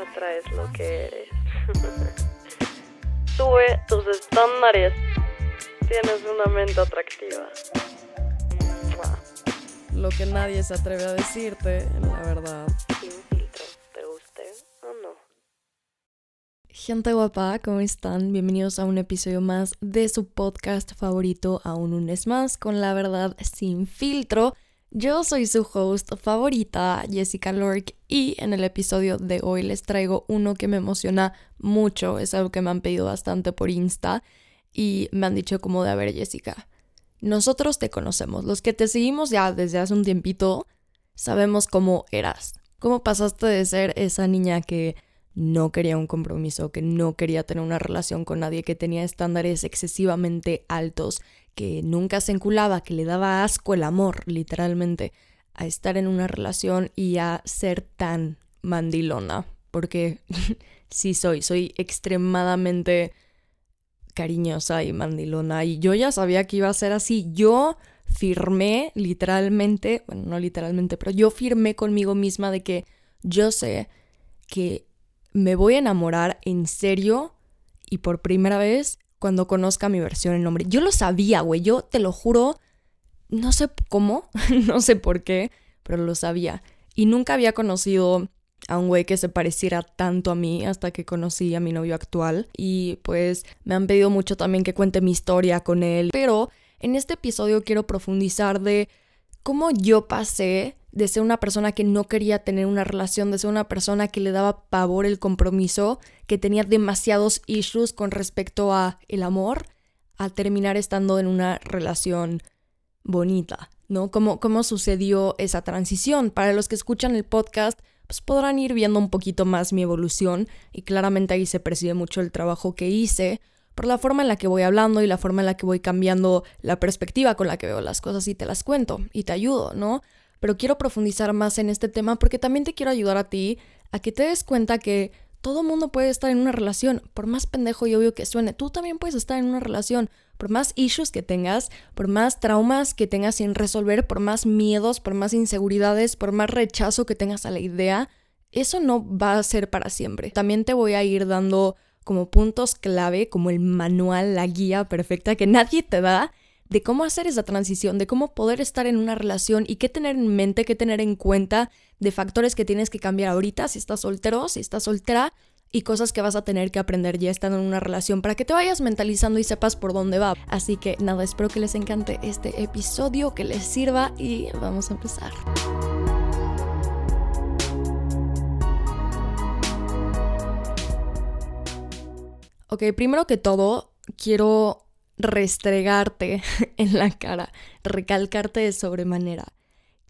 atraes lo que eres. Sube tus estándares. Tienes una mente atractiva. Lo que nadie se atreve a decirte, la verdad. Sin filtro, ¿te guste o no? Gente guapa, ¿cómo están? Bienvenidos a un episodio más de su podcast favorito, aún un mes más, con la verdad sin filtro. Yo soy su host favorita, Jessica Lork, y en el episodio de hoy les traigo uno que me emociona mucho, es algo que me han pedido bastante por Insta y me han dicho como de, a ver Jessica, nosotros te conocemos, los que te seguimos ya desde hace un tiempito, sabemos cómo eras, cómo pasaste de ser esa niña que no quería un compromiso, que no quería tener una relación con nadie, que tenía estándares excesivamente altos, que nunca se enculaba, que le daba asco el amor, literalmente, a estar en una relación y a ser tan mandilona, porque sí soy, soy extremadamente cariñosa y mandilona y yo ya sabía que iba a ser así. Yo firmé literalmente, bueno, no literalmente, pero yo firmé conmigo misma de que yo sé que me voy a enamorar en serio y por primera vez cuando conozca mi versión en nombre. Yo lo sabía, güey, yo te lo juro, no sé cómo, no sé por qué, pero lo sabía. Y nunca había conocido a un güey que se pareciera tanto a mí hasta que conocí a mi novio actual. Y pues me han pedido mucho también que cuente mi historia con él. Pero en este episodio quiero profundizar de cómo yo pasé de ser una persona que no quería tener una relación, de ser una persona que le daba pavor el compromiso, que tenía demasiados issues con respecto a el amor, a terminar estando en una relación bonita, ¿no? ¿Cómo, cómo sucedió esa transición? Para los que escuchan el podcast, pues podrán ir viendo un poquito más mi evolución y claramente ahí se percibe mucho el trabajo que hice por la forma en la que voy hablando y la forma en la que voy cambiando la perspectiva con la que veo las cosas y te las cuento y te ayudo, ¿no? Pero quiero profundizar más en este tema porque también te quiero ayudar a ti a que te des cuenta que todo mundo puede estar en una relación, por más pendejo y obvio que suene, tú también puedes estar en una relación, por más issues que tengas, por más traumas que tengas sin resolver, por más miedos, por más inseguridades, por más rechazo que tengas a la idea, eso no va a ser para siempre. También te voy a ir dando como puntos clave, como el manual, la guía perfecta que nadie te da de cómo hacer esa transición, de cómo poder estar en una relación y qué tener en mente, qué tener en cuenta de factores que tienes que cambiar ahorita si estás soltero, si estás soltera y cosas que vas a tener que aprender ya estando en una relación para que te vayas mentalizando y sepas por dónde va. Así que nada, espero que les encante este episodio, que les sirva y vamos a empezar. Ok, primero que todo, quiero restregarte en la cara, recalcarte de sobremanera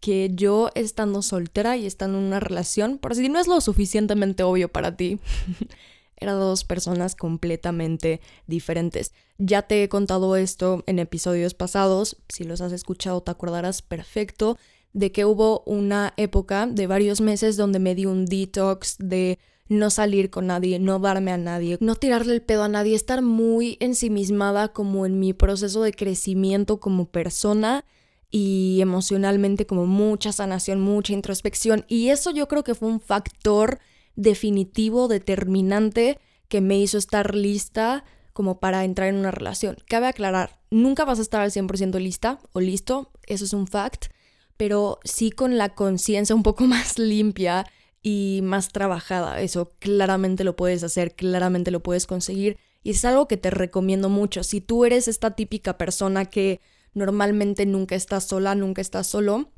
que yo estando soltera y estando en una relación, por si no es lo suficientemente obvio para ti, eran dos personas completamente diferentes. Ya te he contado esto en episodios pasados, si los has escuchado te acordarás perfecto de que hubo una época de varios meses donde me di un detox de no salir con nadie, no darme a nadie, no tirarle el pedo a nadie, estar muy ensimismada como en mi proceso de crecimiento como persona y emocionalmente como mucha sanación, mucha introspección. Y eso yo creo que fue un factor definitivo, determinante, que me hizo estar lista como para entrar en una relación. Cabe aclarar, nunca vas a estar al 100% lista o listo, eso es un fact, pero sí con la conciencia un poco más limpia y más trabajada. Eso claramente lo puedes hacer, claramente lo puedes conseguir y es algo que te recomiendo mucho. Si tú eres esta típica persona que normalmente nunca estás sola, nunca estás solo,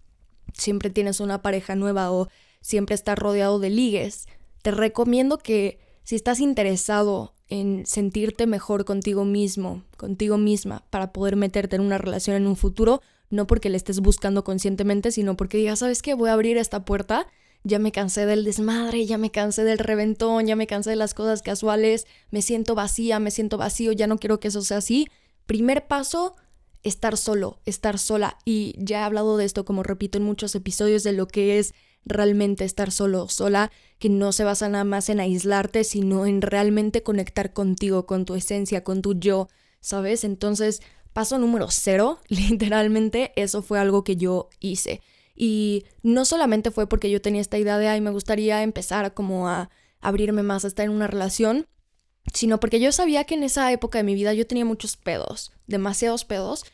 siempre tienes una pareja nueva o siempre estás rodeado de ligues, te recomiendo que si estás interesado en sentirte mejor contigo mismo, contigo misma, para poder meterte en una relación en un futuro, no porque le estés buscando conscientemente, sino porque digas, ¿sabes qué? Voy a abrir esta puerta ya me cansé del desmadre, ya me cansé del reventón, ya me cansé de las cosas casuales, me siento vacía, me siento vacío, ya no quiero que eso sea así. Primer paso, estar solo, estar sola. Y ya he hablado de esto, como repito en muchos episodios, de lo que es realmente estar solo, sola, que no se basa nada más en aislarte, sino en realmente conectar contigo, con tu esencia, con tu yo, ¿sabes? Entonces, paso número cero, literalmente, eso fue algo que yo hice. Y no solamente fue porque yo tenía esta idea de, ay, me gustaría empezar como a, abrirme más a estar en una relación, sino porque yo sabía que en esa época de mi vida yo tenía muchos pedos, demasiados pedos,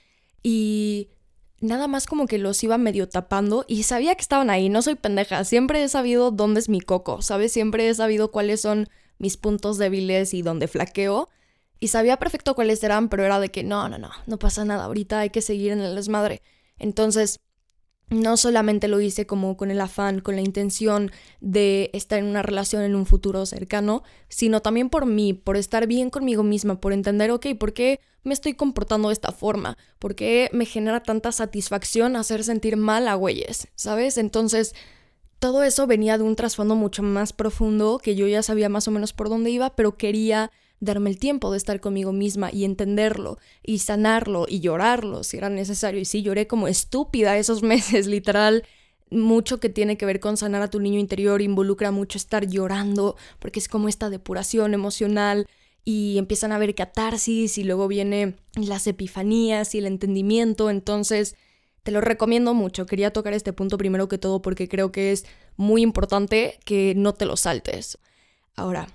y nada más como que los iba medio tapando y sabía que estaban ahí, no soy pendeja, siempre he sabido dónde es mi coco, ¿sabes? Siempre he sabido cuáles son mis puntos débiles y dónde flaqueo. Y sabía perfecto cuáles eran, pero era de que no, no, no, no pasa nada, ahorita hay que seguir en el desmadre. Entonces, no solamente lo hice como con el afán, con la intención de estar en una relación en un futuro cercano, sino también por mí, por estar bien conmigo misma, por entender, ok, ¿por qué me estoy comportando de esta forma? ¿Por qué me genera tanta satisfacción hacer sentir mal a güeyes? ¿Sabes? Entonces, todo eso venía de un trasfondo mucho más profundo que yo ya sabía más o menos por dónde iba, pero quería darme el tiempo de estar conmigo misma y entenderlo y sanarlo y llorarlo si era necesario. Y sí, lloré como estúpida esos meses, literal. Mucho que tiene que ver con sanar a tu niño interior involucra mucho estar llorando, porque es como esta depuración emocional y empiezan a haber catarsis y luego viene las epifanías y el entendimiento. Entonces, te lo recomiendo mucho. Quería tocar este punto primero que todo porque creo que es muy importante que no te lo saltes. Ahora,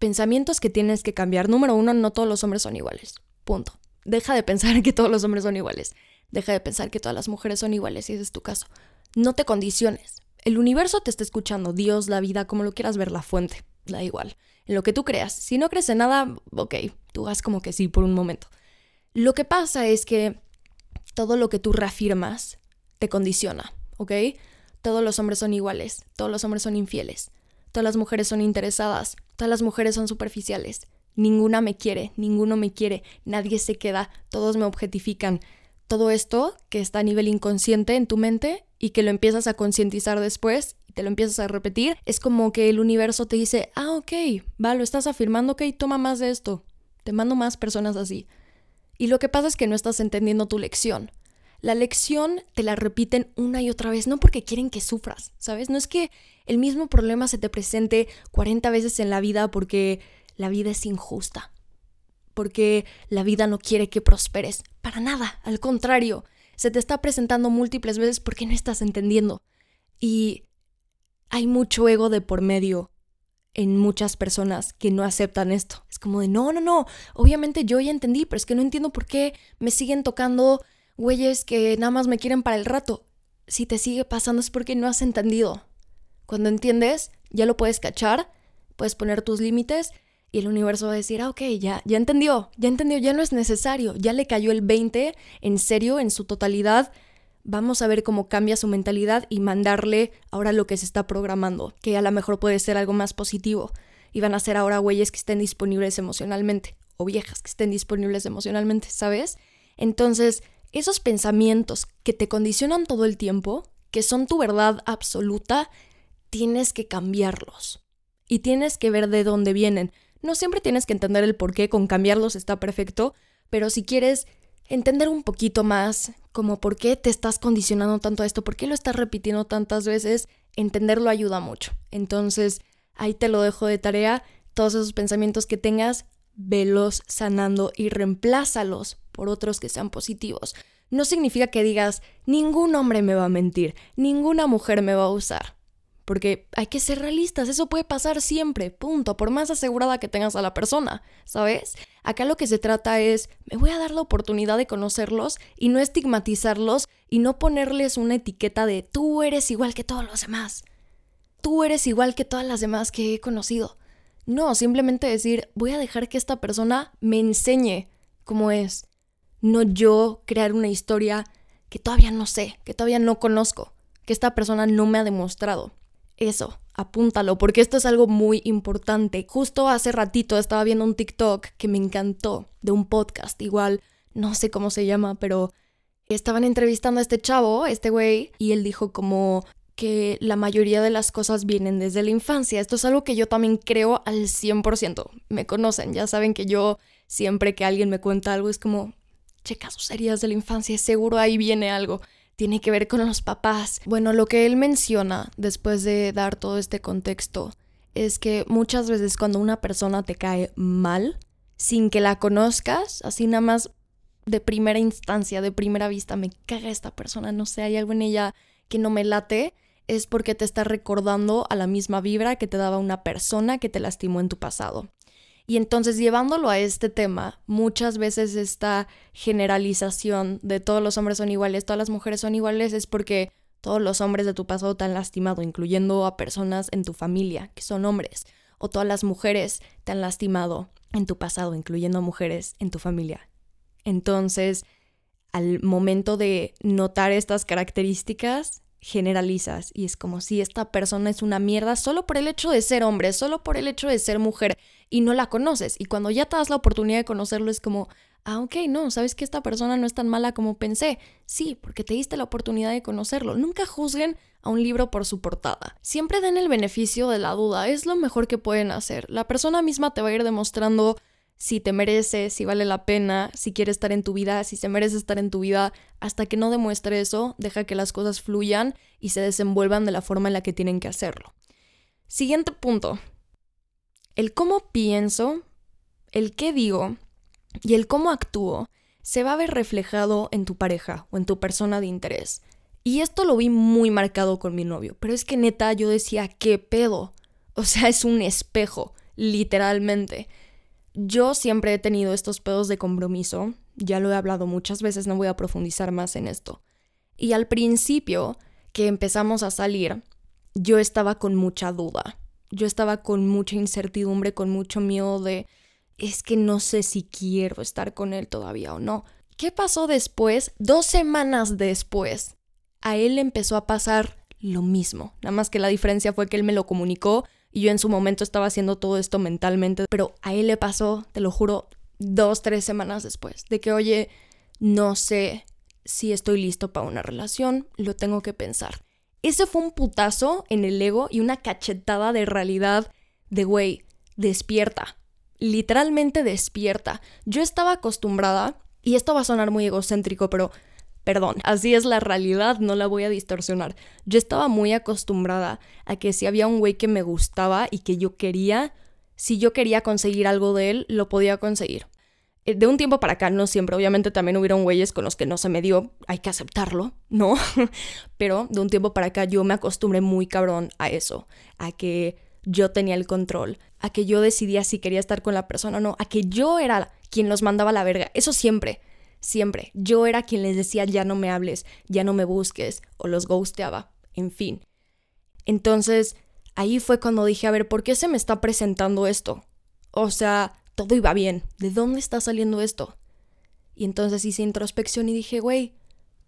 pensamientos que tienes que cambiar. Número uno, no todos los hombres son iguales. Punto. Deja de pensar que todos los hombres son iguales. Deja de pensar que todas las mujeres son iguales, si ese es tu caso. No te condiciones. El universo te está escuchando, Dios, la vida, como lo quieras ver, la fuente. Da igual. En lo que tú creas. Si no crees en nada, ok, tú haz como que sí por un momento. Lo que pasa es que todo lo que tú reafirmas te condiciona, ¿ok? Todos los hombres son iguales, todos los hombres son infieles, todas las mujeres son interesadas, Todas las mujeres son superficiales. Ninguna me quiere, ninguno me quiere, nadie se queda, todos me objetifican. Todo esto que está a nivel inconsciente en tu mente y que lo empiezas a concientizar después y te lo empiezas a repetir, es como que el universo te dice, ah, ok, va, lo estás afirmando, ok, toma más de esto. Te mando más personas así. Y lo que pasa es que no estás entendiendo tu lección. La lección te la repiten una y otra vez, no porque quieren que sufras, ¿sabes? No es que el mismo problema se te presente 40 veces en la vida porque la vida es injusta, porque la vida no quiere que prosperes. Para nada, al contrario, se te está presentando múltiples veces porque no estás entendiendo. Y hay mucho ego de por medio en muchas personas que no aceptan esto. Es como de, no, no, no, obviamente yo ya entendí, pero es que no entiendo por qué me siguen tocando güeyes que nada más me quieren para el rato. Si te sigue pasando es porque no has entendido. Cuando entiendes, ya lo puedes cachar, puedes poner tus límites y el universo va a decir, ah, ok, ya, ya entendió, ya entendió, ya no es necesario, ya le cayó el 20 en serio, en su totalidad. Vamos a ver cómo cambia su mentalidad y mandarle ahora lo que se está programando, que a lo mejor puede ser algo más positivo. Y van a ser ahora güeyes que estén disponibles emocionalmente o viejas que estén disponibles emocionalmente, ¿sabes? Entonces, esos pensamientos que te condicionan todo el tiempo, que son tu verdad absoluta, tienes que cambiarlos. Y tienes que ver de dónde vienen. No siempre tienes que entender el por qué, con cambiarlos está perfecto, pero si quieres entender un poquito más como por qué te estás condicionando tanto a esto, por qué lo estás repitiendo tantas veces, entenderlo ayuda mucho. Entonces, ahí te lo dejo de tarea. Todos esos pensamientos que tengas, velos sanando y reemplázalos por otros que sean positivos. No significa que digas, ningún hombre me va a mentir, ninguna mujer me va a usar. Porque hay que ser realistas, eso puede pasar siempre, punto, por más asegurada que tengas a la persona, ¿sabes? Acá lo que se trata es, me voy a dar la oportunidad de conocerlos y no estigmatizarlos y no ponerles una etiqueta de tú eres igual que todos los demás, tú eres igual que todas las demás que he conocido. No, simplemente decir, voy a dejar que esta persona me enseñe cómo es. No yo crear una historia que todavía no sé, que todavía no conozco, que esta persona no me ha demostrado. Eso, apúntalo, porque esto es algo muy importante. Justo hace ratito estaba viendo un TikTok que me encantó, de un podcast, igual, no sé cómo se llama, pero estaban entrevistando a este chavo, este güey, y él dijo como, que la mayoría de las cosas vienen desde la infancia. Esto es algo que yo también creo al 100%. Me conocen, ya saben que yo siempre que alguien me cuenta algo es como, checa sus heridas de la infancia, seguro ahí viene algo. Tiene que ver con los papás. Bueno, lo que él menciona después de dar todo este contexto es que muchas veces cuando una persona te cae mal, sin que la conozcas, así nada más de primera instancia, de primera vista, me caga esta persona, no sé, hay algo en ella que no me late, es porque te está recordando a la misma vibra que te daba una persona que te lastimó en tu pasado. Y entonces llevándolo a este tema, muchas veces esta generalización de todos los hombres son iguales, todas las mujeres son iguales, es porque todos los hombres de tu pasado te han lastimado, incluyendo a personas en tu familia que son hombres, o todas las mujeres te han lastimado en tu pasado, incluyendo a mujeres en tu familia. Entonces, al momento de notar estas características, generalizas y es como si esta persona es una mierda solo por el hecho de ser hombre, solo por el hecho de ser mujer y no la conoces. Y cuando ya te das la oportunidad de conocerlo es como, ah, ok, no, sabes que esta persona no es tan mala como pensé. Sí, porque te diste la oportunidad de conocerlo. Nunca juzguen a un libro por su portada. Siempre den el beneficio de la duda, es lo mejor que pueden hacer. La persona misma te va a ir demostrando si te merece, si vale la pena, si quiere estar en tu vida, si se merece estar en tu vida, hasta que no demuestre eso, deja que las cosas fluyan y se desenvuelvan de la forma en la que tienen que hacerlo. Siguiente punto. El cómo pienso, el qué digo y el cómo actúo se va a ver reflejado en tu pareja o en tu persona de interés. Y esto lo vi muy marcado con mi novio, pero es que neta yo decía, ¿qué pedo? O sea, es un espejo, literalmente. Yo siempre he tenido estos pedos de compromiso, ya lo he hablado muchas veces, no voy a profundizar más en esto. Y al principio que empezamos a salir, yo estaba con mucha duda, yo estaba con mucha incertidumbre, con mucho miedo de, es que no sé si quiero estar con él todavía o no. ¿Qué pasó después? Dos semanas después, a él empezó a pasar lo mismo, nada más que la diferencia fue que él me lo comunicó y yo en su momento estaba haciendo todo esto mentalmente, pero a él le pasó, te lo juro, dos, tres semanas después, de que, oye, no sé si estoy listo para una relación, lo tengo que pensar. Ese fue un putazo en el ego y una cachetada de realidad de, güey, despierta, literalmente despierta. Yo estaba acostumbrada, y esto va a sonar muy egocéntrico, pero Perdón, así es la realidad, no la voy a distorsionar. Yo estaba muy acostumbrada a que si había un güey que me gustaba y que yo quería, si yo quería conseguir algo de él, lo podía conseguir. Eh, de un tiempo para acá, no siempre, obviamente también hubieron güeyes con los que no se me dio, hay que aceptarlo, ¿no? Pero de un tiempo para acá yo me acostumbré muy cabrón a eso, a que yo tenía el control, a que yo decidía si quería estar con la persona o no, a que yo era quien los mandaba a la verga, eso siempre siempre. Yo era quien les decía ya no me hables, ya no me busques, o los ghosteaba, en fin. Entonces, ahí fue cuando dije, a ver, ¿por qué se me está presentando esto? O sea, todo iba bien, ¿de dónde está saliendo esto? Y entonces hice introspección y dije, güey,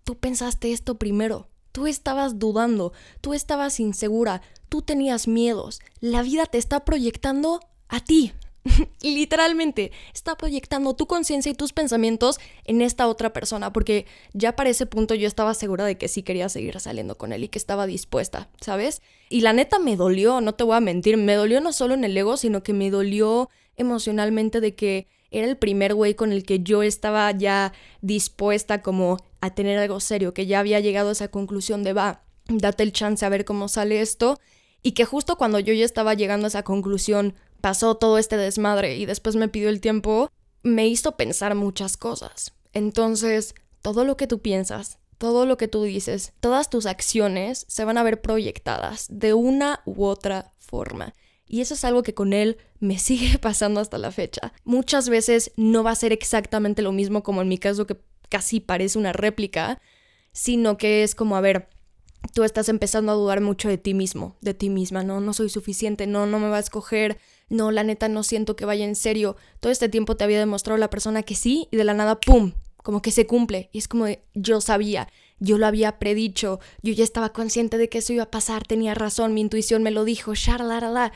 tú pensaste esto primero, tú estabas dudando, tú estabas insegura, tú tenías miedos, la vida te está proyectando a ti, Literalmente, está proyectando tu conciencia y tus pensamientos en esta otra persona, porque ya para ese punto yo estaba segura de que sí quería seguir saliendo con él y que estaba dispuesta, ¿sabes? Y la neta me dolió, no te voy a mentir, me dolió no solo en el ego, sino que me dolió emocionalmente de que era el primer güey con el que yo estaba ya dispuesta como a tener algo serio, que ya había llegado a esa conclusión de va, date el chance a ver cómo sale esto. Y que justo cuando yo ya estaba llegando a esa conclusión pasó todo este desmadre y después me pidió el tiempo, me hizo pensar muchas cosas. Entonces, todo lo que tú piensas, todo lo que tú dices, todas tus acciones se van a ver proyectadas de una u otra forma. Y eso es algo que con él me sigue pasando hasta la fecha. Muchas veces no va a ser exactamente lo mismo como en mi caso que casi parece una réplica, sino que es como, a ver, tú estás empezando a dudar mucho de ti mismo, de ti misma, no, no soy suficiente, no, no me va a escoger, no, la neta no siento que vaya en serio. Todo este tiempo te había demostrado la persona que sí y de la nada, ¡pum! Como que se cumple. Y es como yo sabía, yo lo había predicho, yo ya estaba consciente de que eso iba a pasar, tenía razón, mi intuición me lo dijo, la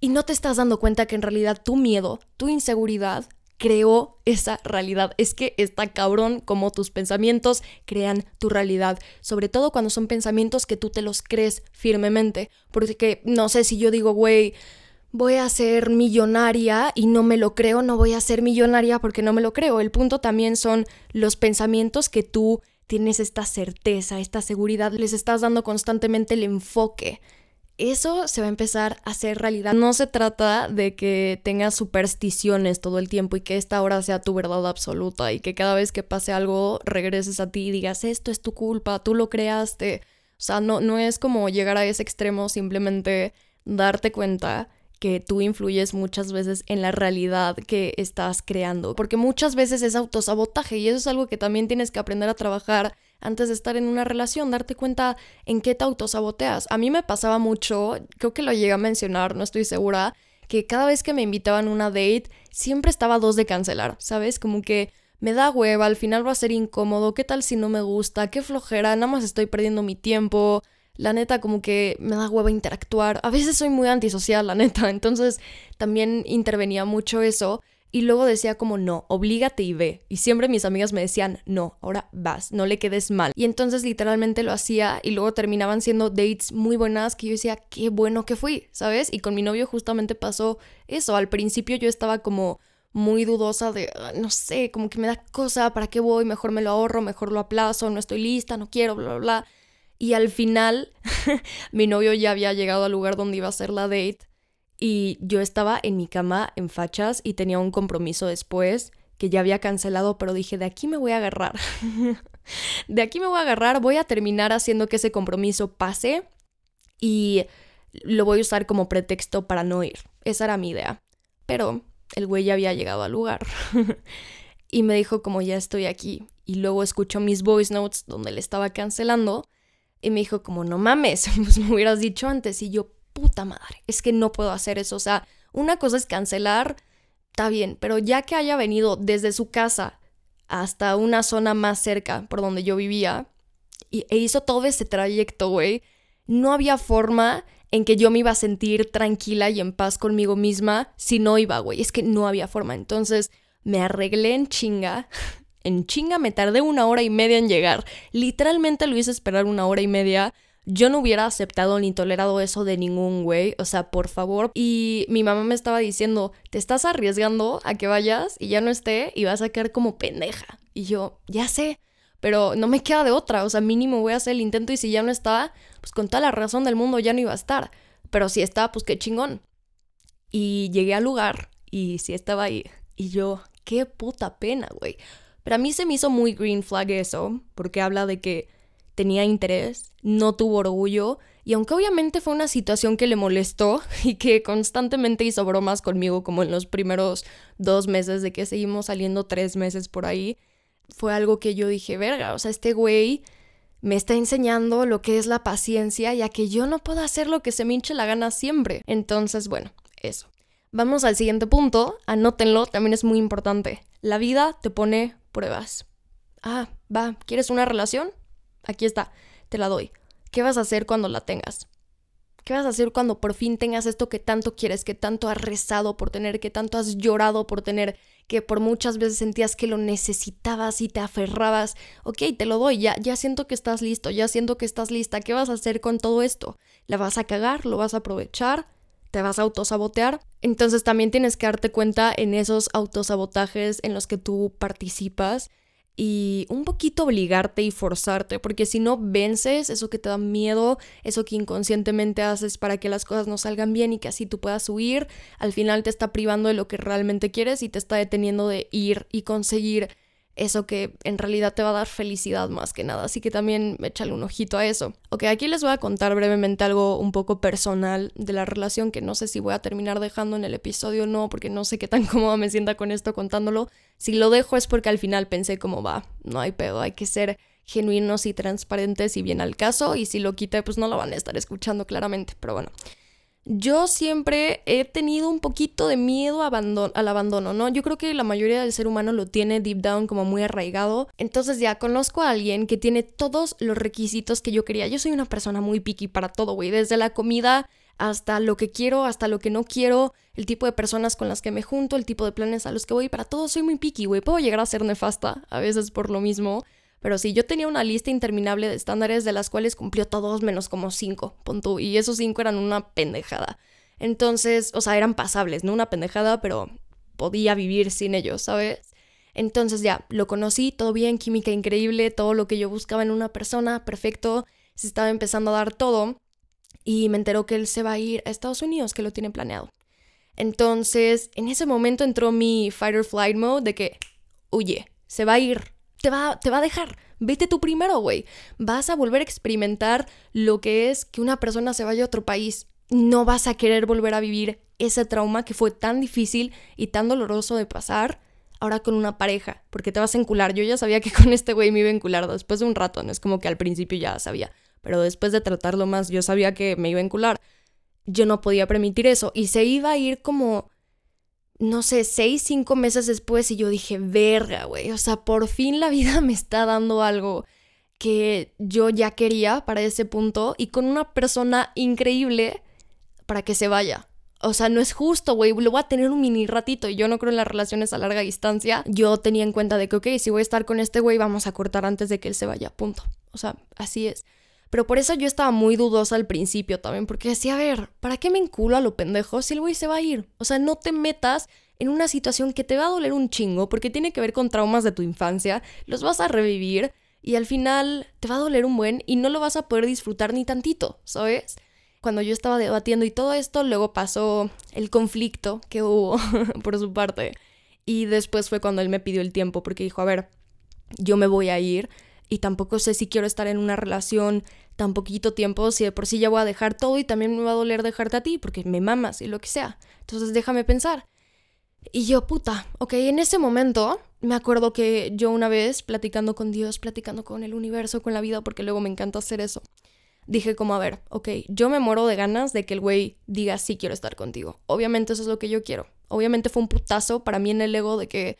Y no te estás dando cuenta que en realidad tu miedo, tu inseguridad, creó esa realidad. Es que está cabrón como tus pensamientos crean tu realidad, sobre todo cuando son pensamientos que tú te los crees firmemente. Porque no sé si yo digo, güey, voy a ser millonaria y no me lo creo, no voy a ser millonaria porque no me lo creo. El punto también son los pensamientos que tú tienes esta certeza, esta seguridad, les estás dando constantemente el enfoque. Eso se va a empezar a hacer realidad. No se trata de que tengas supersticiones todo el tiempo y que esta hora sea tu verdad absoluta y que cada vez que pase algo regreses a ti y digas esto es tu culpa, tú lo creaste. O sea, no, no es como llegar a ese extremo, simplemente darte cuenta que tú influyes muchas veces en la realidad que estás creando, porque muchas veces es autosabotaje y eso es algo que también tienes que aprender a trabajar antes de estar en una relación, darte cuenta en qué te autosaboteas. A mí me pasaba mucho, creo que lo llegué a mencionar, no estoy segura, que cada vez que me invitaban a una date, siempre estaba dos de cancelar, ¿sabes? Como que me da hueva, al final va a ser incómodo, ¿qué tal si no me gusta? ¿Qué flojera? Nada más estoy perdiendo mi tiempo la neta como que me da hueva interactuar. A veces soy muy antisocial, la neta, entonces también intervenía mucho eso. Y luego decía como no, oblígate y ve. Y siempre mis amigas me decían, no, ahora vas, no le quedes mal. Y entonces literalmente lo hacía y luego terminaban siendo dates muy buenas que yo decía, qué bueno que fui, ¿sabes? Y con mi novio justamente pasó eso. Al principio yo estaba como muy dudosa de, ah, no sé, como que me da cosa, ¿para qué voy? Mejor me lo ahorro, mejor lo aplazo, no estoy lista, no quiero, bla, bla, bla. Y al final, mi novio ya había llegado al lugar donde iba a ser la date y yo estaba en mi cama en fachas y tenía un compromiso después que ya había cancelado, pero dije, de aquí me voy a agarrar. de aquí me voy a agarrar, voy a terminar haciendo que ese compromiso pase y lo voy a usar como pretexto para no ir. Esa era mi idea. Pero el güey ya había llegado al lugar. y me dijo como ya estoy aquí. Y luego escuchó mis voice notes donde le estaba cancelando y me dijo como, no mames, pues me hubieras dicho antes. Y yo, puta madre, es que no puedo hacer eso. O sea, una cosa es cancelar, está bien, pero ya que haya venido desde su casa hasta una zona más cerca por donde yo vivía, y, e hizo todo ese trayecto, güey, no había forma en que yo me iba a sentir tranquila y en paz conmigo misma si no iba, güey. Es que no había forma. Entonces me arreglé en chinga en chinga me tardé una hora y media en llegar. Literalmente lo hice esperar una hora y media. Yo no hubiera aceptado ni tolerado eso de ningún güey, o sea, por favor. Y mi mamá me estaba diciendo, te estás arriesgando a que vayas y ya no esté y vas a quedar como pendeja. Y yo, ya sé, pero no me queda de otra, o sea, mínimo voy a hacer el intento y si ya no está, pues con toda la razón del mundo ya no iba a estar. Pero si está, pues qué chingón. Y llegué al lugar y sí estaba ahí. Y yo, qué puta pena, güey. Pero a mí se me hizo muy green flag eso, porque habla de que tenía interés, no tuvo orgullo, y aunque obviamente fue una situación que le molestó y que constantemente hizo bromas conmigo como en los primeros dos meses de que seguimos saliendo tres meses por ahí, fue algo que yo dije, verga, o sea, este güey me está enseñando lo que es la paciencia, ya que yo no puedo hacer lo que se me hinche la gana siempre. Entonces, bueno, eso. Vamos al siguiente punto, anótenlo, también es muy importante. La vida te pone pruebas. Ah, va, ¿quieres una relación? Aquí está, te la doy. ¿Qué vas a hacer cuando la tengas? ¿Qué vas a hacer cuando por fin tengas esto que tanto quieres, que tanto has rezado por tener, que tanto has llorado por tener, que por muchas veces sentías que lo necesitabas y te aferrabas? Ok, te lo doy, ya, ya siento que estás listo, ya siento que estás lista. ¿Qué vas a hacer con todo esto? ¿La vas a cagar? ¿Lo vas a aprovechar? Te vas a autosabotear. Entonces también tienes que darte cuenta en esos autosabotajes en los que tú participas y un poquito obligarte y forzarte, porque si no vences eso que te da miedo, eso que inconscientemente haces para que las cosas no salgan bien y que así tú puedas huir, al final te está privando de lo que realmente quieres y te está deteniendo de ir y conseguir eso que en realidad te va a dar felicidad más que nada. Así que también échale un ojito a eso. Ok, aquí les voy a contar brevemente algo un poco personal de la relación que no sé si voy a terminar dejando en el episodio o no, porque no sé qué tan cómoda me sienta con esto contándolo. Si lo dejo es porque al final pensé como va, no hay pedo, hay que ser genuinos y transparentes y bien al caso, y si lo quité pues no lo van a estar escuchando claramente, pero bueno. Yo siempre he tenido un poquito de miedo al abandono, ¿no? Yo creo que la mayoría del ser humano lo tiene deep down como muy arraigado. Entonces ya conozco a alguien que tiene todos los requisitos que yo quería. Yo soy una persona muy picky para todo, güey. Desde la comida hasta lo que quiero, hasta lo que no quiero, el tipo de personas con las que me junto, el tipo de planes a los que voy. Para todo soy muy picky, güey. Puedo llegar a ser nefasta a veces por lo mismo. Pero sí, yo tenía una lista interminable de estándares de las cuales cumplió todos menos como cinco, punto. Y esos cinco eran una pendejada. Entonces, o sea, eran pasables, no una pendejada, pero podía vivir sin ellos, ¿sabes? Entonces ya, lo conocí, todo bien, química increíble, todo lo que yo buscaba en una persona, perfecto, se estaba empezando a dar todo y me enteró que él se va a ir a Estados Unidos, que lo tiene planeado. Entonces, en ese momento entró mi fight or flight mode de que, huye, se va a ir, te va, te va a dejar, Vete tú primero, güey. Vas a volver a experimentar lo que es que una persona se vaya a otro país. No vas a querer volver a vivir ese trauma que fue tan difícil y tan doloroso de pasar ahora con una pareja, porque te vas a encular. Yo ya sabía que con este güey me iba a encular después de un rato, no es como que al principio ya sabía, pero después de tratarlo más yo sabía que me iba a encular. Yo no podía permitir eso y se iba a ir como, no sé, seis, cinco meses después y yo dije, verga, güey, o sea, por fin la vida me está dando algo que yo ya quería para ese punto y con una persona increíble para que se vaya. O sea, no es justo, güey. Lo voy a tener un mini ratito y yo no creo en las relaciones a larga distancia. Yo tenía en cuenta de que, ok, si voy a estar con este güey, vamos a cortar antes de que él se vaya, punto. O sea, así es. Pero por eso yo estaba muy dudosa al principio también, porque decía, a ver, ¿para qué me enculo a lo pendejo si el güey se va a ir? O sea, no te metas en una situación que te va a doler un chingo, porque tiene que ver con traumas de tu infancia, los vas a revivir y al final te va a doler un buen y no lo vas a poder disfrutar ni tantito, ¿sabes? cuando yo estaba debatiendo y todo esto, luego pasó el conflicto que hubo por su parte. Y después fue cuando él me pidió el tiempo porque dijo, a ver, yo me voy a ir y tampoco sé si quiero estar en una relación tan poquito tiempo, si de por sí ya voy a dejar todo y también me va a doler dejarte a ti porque me mamas y lo que sea. Entonces déjame pensar. Y yo, puta, ok, en ese momento me acuerdo que yo una vez platicando con Dios, platicando con el universo, con la vida, porque luego me encanta hacer eso, dije como, a ver, ok, yo me muero de ganas de que el güey diga sí quiero estar contigo. Obviamente eso es lo que yo quiero. Obviamente fue un putazo para mí en el ego de que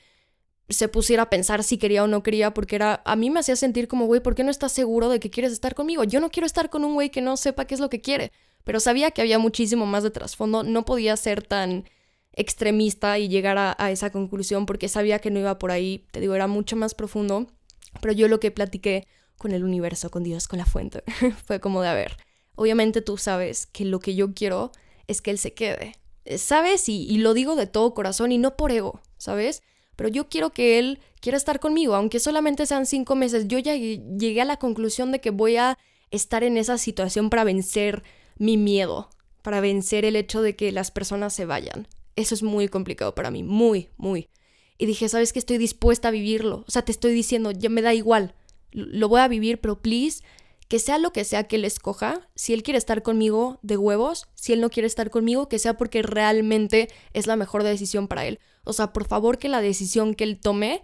se pusiera a pensar si quería o no quería, porque era, a mí me hacía sentir como, güey, ¿por qué no estás seguro de que quieres estar conmigo? Yo no quiero estar con un güey que no sepa qué es lo que quiere, pero sabía que había muchísimo más de trasfondo, no podía ser tan extremista y llegar a, esa conclusión porque sabía que no iba por ahí, te digo, era mucho más profundo, pero yo lo que platiqué con el universo, con Dios, con la fuente. Fue como de, a ver, obviamente tú sabes que lo que yo quiero es que Él se quede. Eh, ¿Sabes? Y lo digo de todo corazón y no por ego, ¿sabes? Pero yo quiero que Él quiera estar conmigo, aunque solamente sean cinco meses. Yo ya llegué a la conclusión de que voy a estar en esa situación para vencer mi miedo, para vencer el hecho de que las personas se vayan. Eso es muy complicado para mí, muy, muy. Y dije, ¿sabes que estoy dispuesta a vivirlo? O sea, te estoy diciendo, ya me da igual lo voy a vivir, pero please, que sea lo que sea que él escoja, si él quiere estar conmigo de huevos, si él no quiere estar conmigo, que sea porque realmente es la mejor decisión para él. O sea, por favor que la decisión que él tome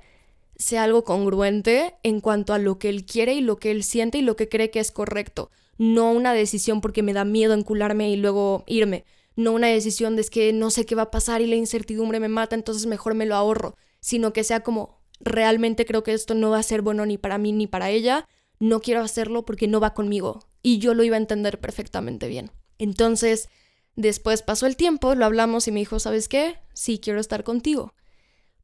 sea algo congruente en cuanto a lo que él quiere y lo que él siente y lo que cree que es correcto. No una decisión porque me da miedo encularme y luego irme. No una decisión de es que no sé qué va a pasar y la incertidumbre me mata, entonces mejor me lo ahorro. Sino que sea como, realmente creo que esto no va a ser bueno ni para mí ni para ella, no quiero hacerlo porque no va conmigo. Y yo lo iba a entender perfectamente bien. Entonces, después pasó el tiempo, lo hablamos y me dijo, ¿sabes qué? Sí, quiero estar contigo.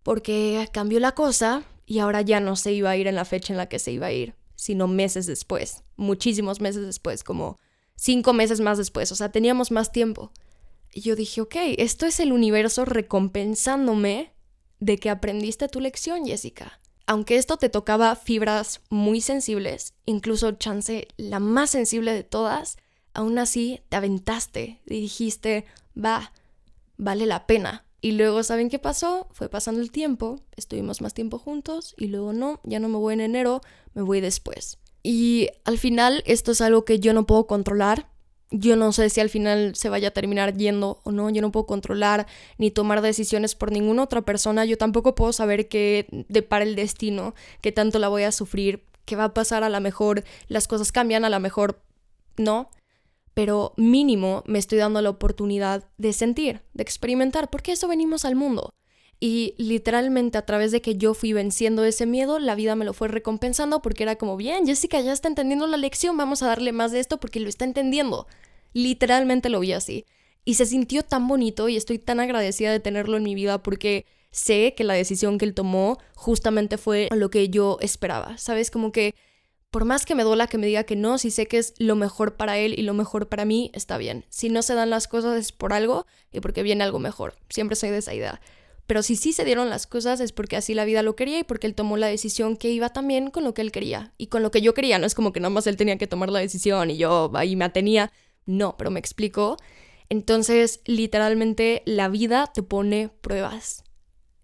Porque cambió la cosa y ahora ya no se iba a ir en la fecha en la que se iba a ir, sino meses después, muchísimos meses después, como cinco meses más después, o sea, teníamos más tiempo. Y yo dije, ok, esto es el universo recompensándome de que aprendiste tu lección, Jessica. Aunque esto te tocaba fibras muy sensibles, incluso chance la más sensible de todas, aún así te aventaste y dijiste, va, vale la pena. Y luego, ¿saben qué pasó? Fue pasando el tiempo, estuvimos más tiempo juntos y luego no, ya no me voy en enero, me voy después. Y al final esto es algo que yo no puedo controlar, yo no sé si al final se vaya a terminar yendo o no, yo no puedo controlar ni tomar decisiones por ninguna otra persona, yo tampoco puedo saber qué depara el destino, qué tanto la voy a sufrir, qué va a pasar, a lo mejor las cosas cambian, a lo mejor no, pero mínimo me estoy dando la oportunidad de sentir, de experimentar, porque eso venimos al mundo. Y literalmente a través de que yo fui venciendo ese miedo, la vida me lo fue recompensando porque era como, bien, Jessica ya está entendiendo la lección, vamos a darle más de esto porque lo está entendiendo. Literalmente lo vi así. Y se sintió tan bonito y estoy tan agradecida de tenerlo en mi vida porque sé que la decisión que él tomó justamente fue lo que yo esperaba. ¿Sabes? Como que por más que me duela que me diga que no, si sé que es lo mejor para él y lo mejor para mí, está bien. Si no se dan las cosas es por algo y porque viene algo mejor. Siempre soy de esa idea. Pero si sí se dieron las cosas es porque así la vida lo quería y porque él tomó la decisión que iba también con lo que él quería y con lo que yo quería. No es como que nada más él tenía que tomar la decisión y yo ahí me atenía. No, pero me explico. Entonces, literalmente, la vida te pone pruebas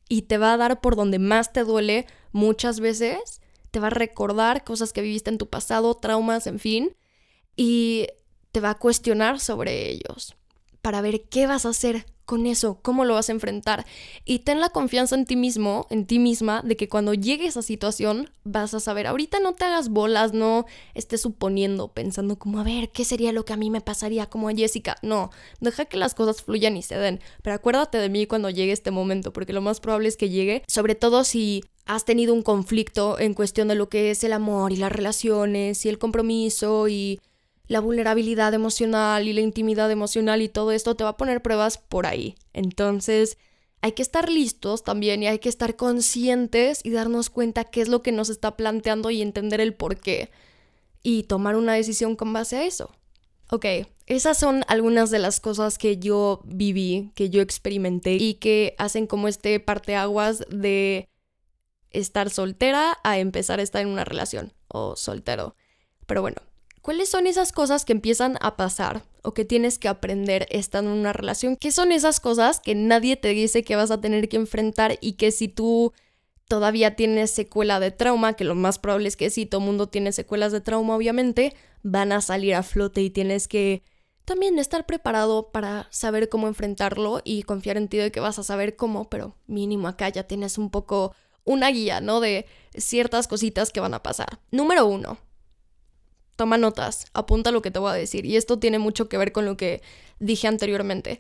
y te va a dar por donde más te duele muchas veces. te va a recordar cosas que viviste en tu pasado, traumas, en fin, y te va a cuestionar sobre ellos para ver qué vas a hacer con eso, cómo lo vas a enfrentar. Y ten la confianza en ti mismo, en ti misma, de que cuando llegue esa situación vas a saber. Ahorita no te hagas bolas, no estés suponiendo, pensando como, a ver, ¿qué sería lo que a mí me pasaría como a Jessica? No, deja que las cosas fluyan y se den. Pero acuérdate de mí cuando llegue este momento, porque lo más probable es que llegue, sobre todo si has tenido un conflicto en cuestión de lo que es el amor y las relaciones y el compromiso y la vulnerabilidad emocional y la intimidad emocional y todo esto te va a poner pruebas por ahí. Entonces, hay que estar listos también y hay que estar conscientes y darnos cuenta qué es lo que nos está planteando y entender el por qué y tomar una decisión con base a eso. Ok, esas son algunas de las cosas que yo viví, que yo experimenté y que hacen como este parteaguas de estar soltera a empezar a estar en una relación o soltero. Pero bueno, ¿Cuáles son esas cosas que empiezan a pasar o que tienes que aprender estando en una relación? ¿Qué son esas cosas que nadie te dice que vas a tener que enfrentar y que si tú todavía tienes secuela de trauma, que lo más probable es que sí, todo mundo tiene secuelas de trauma obviamente, van a salir a flote y tienes que también estar preparado para saber cómo enfrentarlo y confiar en ti de que vas a saber cómo, pero mínimo acá ya tienes un poco una guía, ¿no? De ciertas cositas que van a pasar. Número uno, toma notas, apunta lo que te voy a decir. Y esto tiene mucho que ver con lo que dije anteriormente.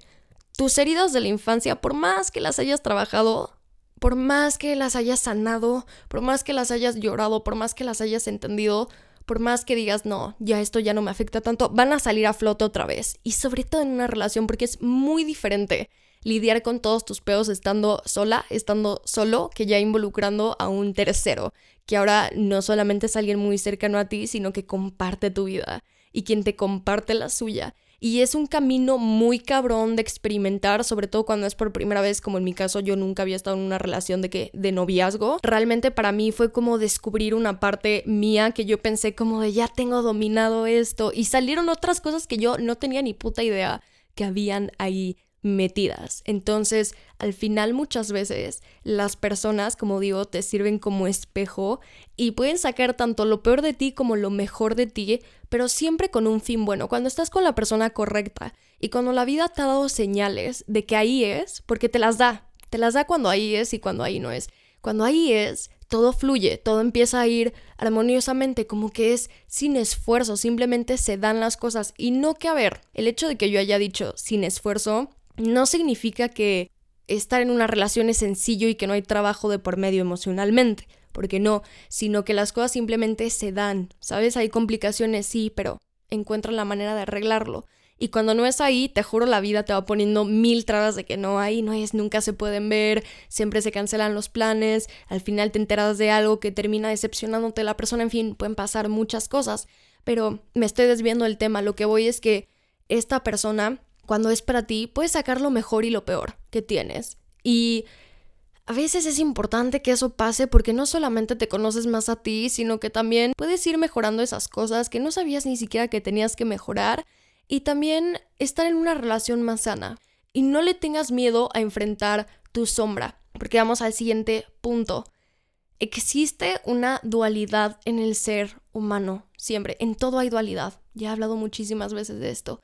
Tus heridas de la infancia, por más que las hayas trabajado, por más que las hayas sanado, por más que las hayas llorado, por más que las hayas entendido, por más que digas, no, ya esto ya no me afecta tanto, van a salir a flote otra vez. Y sobre todo en una relación, porque es muy diferente lidiar con todos tus peos estando sola, estando solo, que ya involucrando a un tercero, que ahora no solamente es alguien muy cercano a ti, sino que comparte tu vida y quien te comparte la suya. Y es un camino muy cabrón de experimentar, sobre todo cuando es por primera vez, como en mi caso yo nunca había estado en una relación de que de noviazgo. Realmente para mí fue como descubrir una parte mía que yo pensé como de ya tengo dominado esto y salieron otras cosas que yo no tenía ni puta idea que habían ahí metidas. Entonces, al final muchas veces las personas, como digo, te sirven como espejo y pueden sacar tanto lo peor de ti como lo mejor de ti, pero siempre con un fin bueno, cuando estás con la persona correcta y cuando la vida te ha dado señales de que ahí es, porque te las da, te las da cuando ahí es y cuando ahí no es. Cuando ahí es, todo fluye, todo empieza a ir armoniosamente, como que es sin esfuerzo, simplemente se dan las cosas. Y no que, a ver, el hecho de que yo haya dicho sin esfuerzo no significa que estar en una relación es sencillo y que no hay trabajo de por medio emocionalmente, porque no, sino que las cosas simplemente se dan, ¿sabes? Hay complicaciones, sí, pero encuentran la manera de arreglarlo. Y cuando no es ahí, te juro, la vida te va poniendo mil trabas de que no hay, no es, nunca se pueden ver, siempre se cancelan los planes, al final te enteras de algo que termina decepcionándote la persona, en fin, pueden pasar muchas cosas. Pero me estoy desviando del tema, lo que voy es que esta persona cuando es para ti, puedes sacar lo mejor y lo peor que tienes. Y a veces es importante que eso pase porque no solamente te conoces más a ti, sino que también puedes ir mejorando esas cosas que no sabías ni siquiera que tenías que mejorar y también estar en una relación más sana. Y no le tengas miedo a enfrentar tu sombra, porque vamos al siguiente punto. Existe una dualidad en el ser humano, siempre, en todo hay dualidad. Ya he hablado muchísimas veces de esto.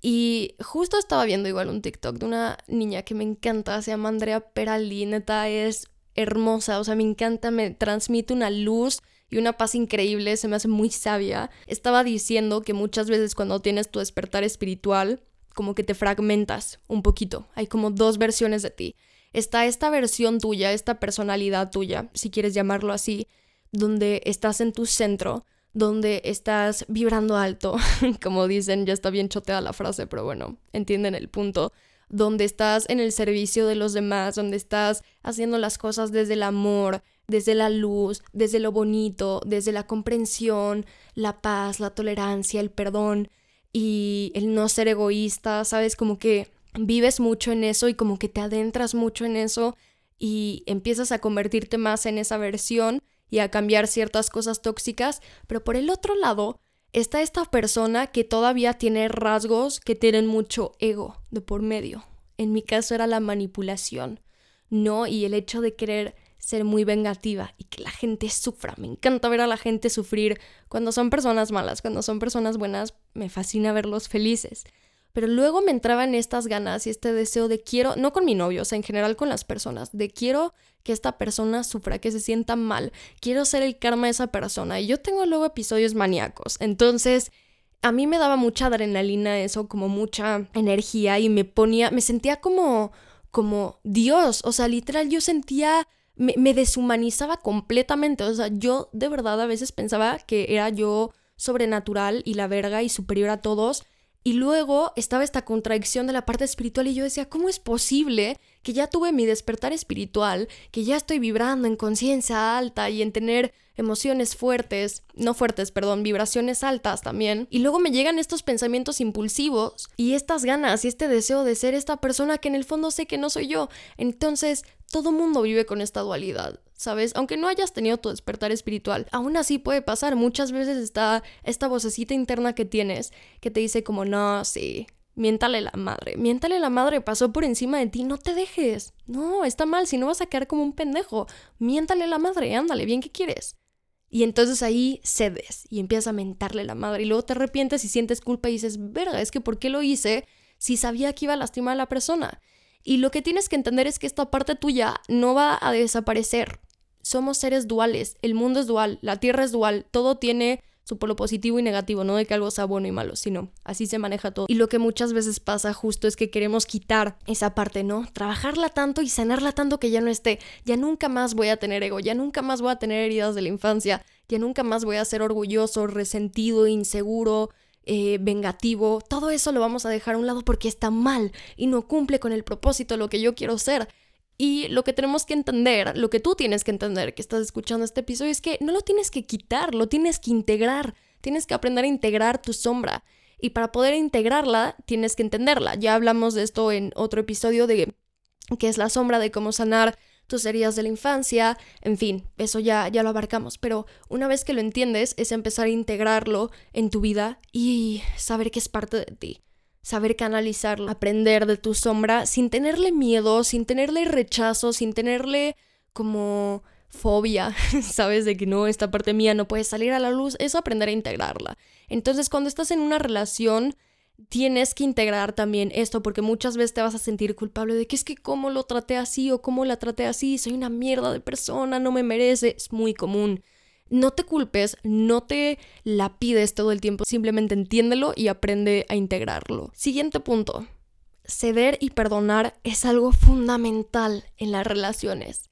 Y justo estaba viendo igual un TikTok de una niña que me encanta, se llama Andrea Peralí, neta es hermosa, o sea, me encanta, me transmite una luz y una paz increíble, se me hace muy sabia. Estaba diciendo que muchas veces cuando tienes tu despertar espiritual, como que te fragmentas un poquito, hay como dos versiones de ti. Está esta versión tuya, esta personalidad tuya, si quieres llamarlo así, donde estás en tu centro, donde estás vibrando alto, como dicen, ya está bien choteada la frase, pero bueno, entienden el punto, donde estás en el servicio de los demás, donde estás haciendo las cosas desde el amor, desde la luz, desde lo bonito, desde la comprensión, la paz, la tolerancia, el perdón y el no ser egoísta, sabes, como que vives mucho en eso y como que te adentras mucho en eso y empiezas a convertirte más en esa versión y a cambiar ciertas cosas tóxicas, pero por el otro lado está esta persona que todavía tiene rasgos que tienen mucho ego de por medio. En mi caso era la manipulación, ¿no? Y el hecho de querer ser muy vengativa y que la gente sufra. Me encanta ver a la gente sufrir cuando son personas malas, cuando son personas buenas, me fascina verlos felices. Pero luego me entraban estas ganas y este deseo de quiero, no con mi novio, o sea, en general con las personas, de quiero que esta persona sufra, que se sienta mal, quiero ser el karma de esa persona. Y yo tengo luego episodios maníacos. Entonces, a mí me daba mucha adrenalina eso, como mucha energía y me ponía, me sentía como, como Dios, o sea, literal yo sentía me, me, deshumanizaba completamente. O sea, yo de verdad a veces pensaba que era yo sobrenatural y la verga y superior a todos. Y luego estaba esta contradicción de la parte espiritual y yo decía, ¿cómo es posible que ya tuve mi despertar espiritual, que ya estoy vibrando en conciencia alta y en tener emociones fuertes, no fuertes, perdón, vibraciones altas también. Y luego me llegan estos pensamientos impulsivos y estas ganas y este deseo de ser esta persona que en el fondo sé que no soy yo. Entonces, todo mundo vive con esta dualidad. ¿Sabes? Aunque no hayas tenido tu despertar espiritual, aún así puede pasar. Muchas veces está esta vocecita interna que tienes que te dice como, no, sí, miéntale la madre, miéntale la madre, pasó por encima de ti, no te dejes. No, está mal, si no vas a quedar como un pendejo. Miéntale la madre, ándale, bien que quieres. Y entonces ahí cedes y empiezas a mentarle la madre y luego te arrepientes y sientes culpa y dices, verga, es que ¿por qué lo hice si sabía que iba a lastimar a la persona? Y lo que tienes que entender es que esta parte tuya no va a desaparecer. Somos seres duales, el mundo es dual, la tierra es dual, todo tiene su polo positivo y negativo, no de que algo sea bueno y malo, sino así se maneja todo. Y lo que muchas veces pasa justo es que queremos quitar esa parte, ¿no? Trabajarla tanto y sanarla tanto que ya no esté. Ya nunca más voy a tener ego, ya nunca más voy a tener heridas de la infancia, ya nunca más voy a ser orgulloso, resentido, inseguro, eh, vengativo. Todo eso lo vamos a dejar a un lado porque está mal y no cumple con el propósito lo que yo quiero ser. Y lo que tenemos que entender, lo que tú tienes que entender que estás escuchando este episodio es que no lo tienes que quitar, lo tienes que integrar. Tienes que aprender a integrar tu sombra. Y para poder integrarla, tienes que entenderla. Ya hablamos de esto en otro episodio de qué es la sombra, de cómo sanar tus heridas de la infancia, en fin, eso ya, ya lo abarcamos, pero una vez que lo entiendes es empezar a integrarlo en tu vida y saber que es parte de ti saber canalizarlo, aprender de tu sombra sin tenerle miedo, sin tenerle rechazo, sin tenerle como fobia, sabes de que no, esta parte mía no puede salir a la luz, es aprender a integrarla. Entonces, cuando estás en una relación, tienes que integrar también esto porque muchas veces te vas a sentir culpable de que es que cómo lo traté así o cómo la traté así, soy una mierda de persona, no me merece, es muy común. No te culpes, no te la pides todo el tiempo, simplemente entiéndelo y aprende a integrarlo. Siguiente punto. Ceder y perdonar es algo fundamental en las relaciones.